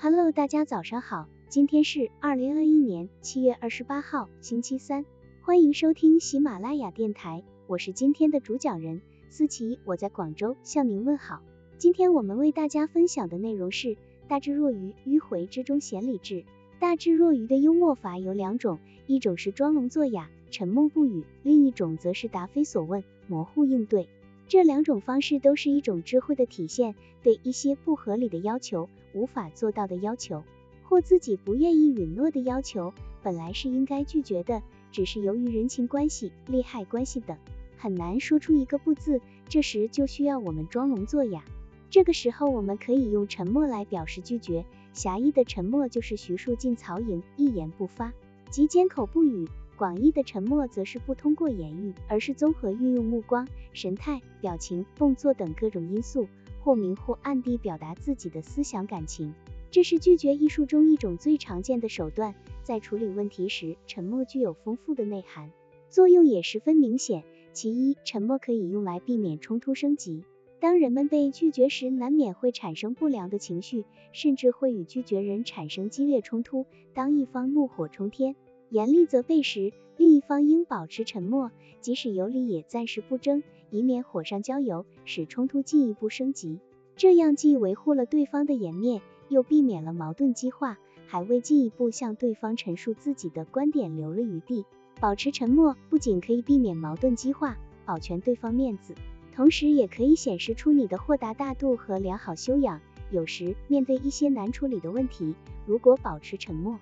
Hello，大家早上好，今天是二零二一年七月二十八号，星期三，欢迎收听喜马拉雅电台，我是今天的主讲人思琪，我在广州向您问好。今天我们为大家分享的内容是大智若愚，迂回之中显理智。大智若愚的幽默法有两种，一种是装聋作哑，沉默不语，另一种则是答非所问，模糊应对。这两种方式都是一种智慧的体现，对一些不合理的要求、无法做到的要求，或自己不愿意允诺的要求，本来是应该拒绝的，只是由于人情关系、利害关系等，很难说出一个不字，这时就需要我们装聋作哑。这个时候，我们可以用沉默来表示拒绝，狭义的沉默就是徐庶进曹营，一言不发，即缄口不语。广义的沉默则是不通过言语，而是综合运用目光、神态、表情、动作等各种因素，或明或暗地表达自己的思想感情。这是拒绝艺术中一种最常见的手段。在处理问题时，沉默具有丰富的内涵，作用也十分明显。其一，沉默可以用来避免冲突升级。当人们被拒绝时，难免会产生不良的情绪，甚至会与拒绝人产生激烈冲突。当一方怒火冲天，严厉责备时，另一方应保持沉默，即使有理也暂时不争，以免火上浇油，使冲突进一步升级。这样既维护了对方的颜面，又避免了矛盾激化，还为进一步向对方陈述自己的观点留了余地。保持沉默不仅可以避免矛盾激化，保全对方面子，同时也可以显示出你的豁达大度和良好修养。有时面对一些难处理的问题，如果保持沉默，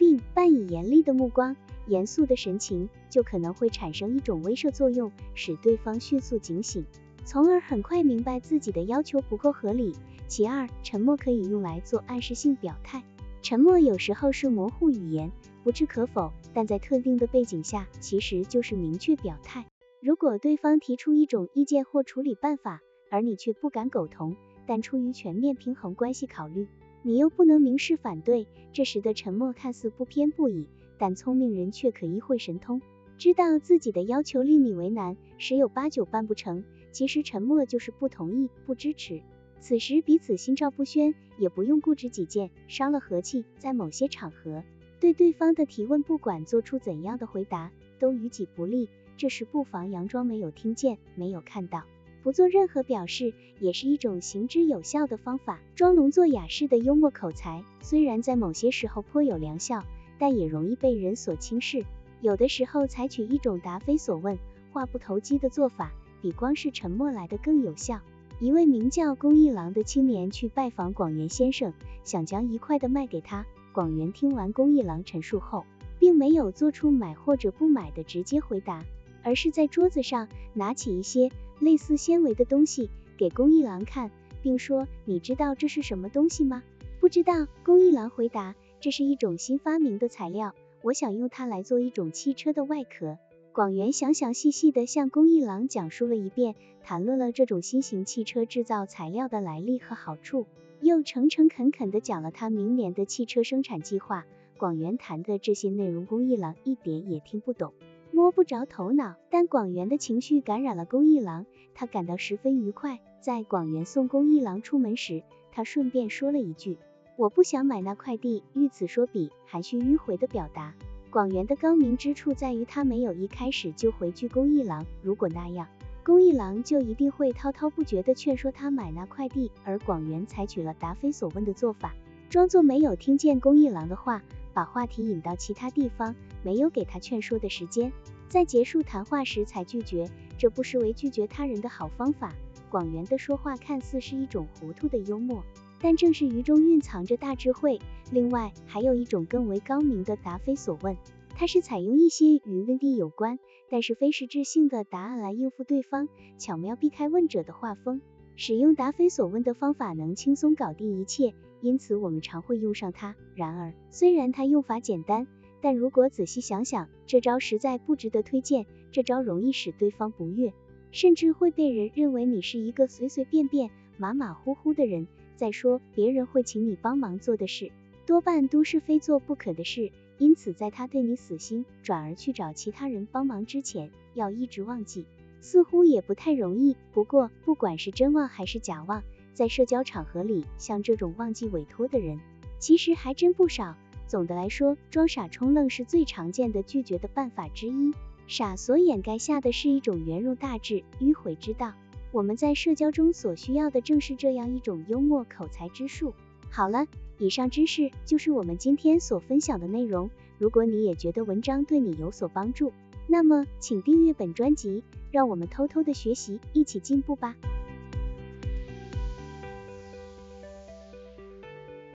并伴以严厉的目光、严肃的神情，就可能会产生一种威慑作用，使对方迅速警醒，从而很快明白自己的要求不够合理。其二，沉默可以用来做暗示性表态。沉默有时候是模糊语言，不置可否，但在特定的背景下，其实就是明确表态。如果对方提出一种意见或处理办法，而你却不敢苟同，但出于全面平衡关系考虑。你又不能明示反对，这时的沉默看似不偏不倚，但聪明人却可意会神通，知道自己的要求令你为难，十有八九办不成。其实沉默就是不同意、不支持。此时彼此心照不宣，也不用固执己见，伤了和气。在某些场合，对对方的提问，不管做出怎样的回答，都于己不利。这时不妨佯装没有听见，没有看到。不做任何表示，也是一种行之有效的方法。装聋作哑式的幽默口才，虽然在某些时候颇有良效，但也容易被人所轻视。有的时候，采取一种答非所问、话不投机的做法，比光是沉默来的更有效。一位名叫公一郎的青年去拜访广元先生，想将一块的卖给他。广元听完公一郎陈述后，并没有做出买或者不买的直接回答，而是在桌子上拿起一些。类似纤维的东西给公一郎看，并说：“你知道这是什么东西吗？”不知道。公一郎回答：“这是一种新发明的材料，我想用它来做一种汽车的外壳。”广元详详细细的向公一郎讲述了一遍，谈论了这种新型汽车制造材料的来历和好处，又诚诚恳恳的讲了他明年的汽车生产计划。广元谈的这些内容，公一郎一点也听不懂。摸不着头脑，但广元的情绪感染了公一郎，他感到十分愉快。在广元送公一郎出门时，他顺便说了一句：“我不想买那块地。”遇此说比，含蓄迂回的表达。广元的高明之处在于他没有一开始就回拒公一郎，如果那样，公一郎就一定会滔滔不绝的劝说他买那块地。而广元采取了答非所问的做法，装作没有听见公一郎的话，把话题引到其他地方。没有给他劝说的时间，在结束谈话时才拒绝，这不失为拒绝他人的好方法。广元的说话看似是一种糊涂的幽默，但正是于中蕴藏着大智慧。另外，还有一种更为高明的答非所问，它是采用一些与问题有关，但是非实质性的答案来应付对方，巧妙避开问者的画风。使用答非所问的方法能轻松搞定一切，因此我们常会用上它。然而，虽然它用法简单，但如果仔细想想，这招实在不值得推荐。这招容易使对方不悦，甚至会被人认为你是一个随随便便、马马虎虎的人。再说，别人会请你帮忙做的事，多半都是非做不可的事。因此，在他对你死心，转而去找其他人帮忙之前，要一直忘记，似乎也不太容易。不过，不管是真忘还是假忘，在社交场合里，像这种忘记委托的人。其实还真不少。总的来说，装傻充愣是最常见的拒绝的办法之一。傻所掩盖下的是一种圆融大智、迂回之道。我们在社交中所需要的正是这样一种幽默口才之术。好了，以上知识就是我们今天所分享的内容。如果你也觉得文章对你有所帮助，那么请订阅本专辑，让我们偷偷的学习，一起进步吧。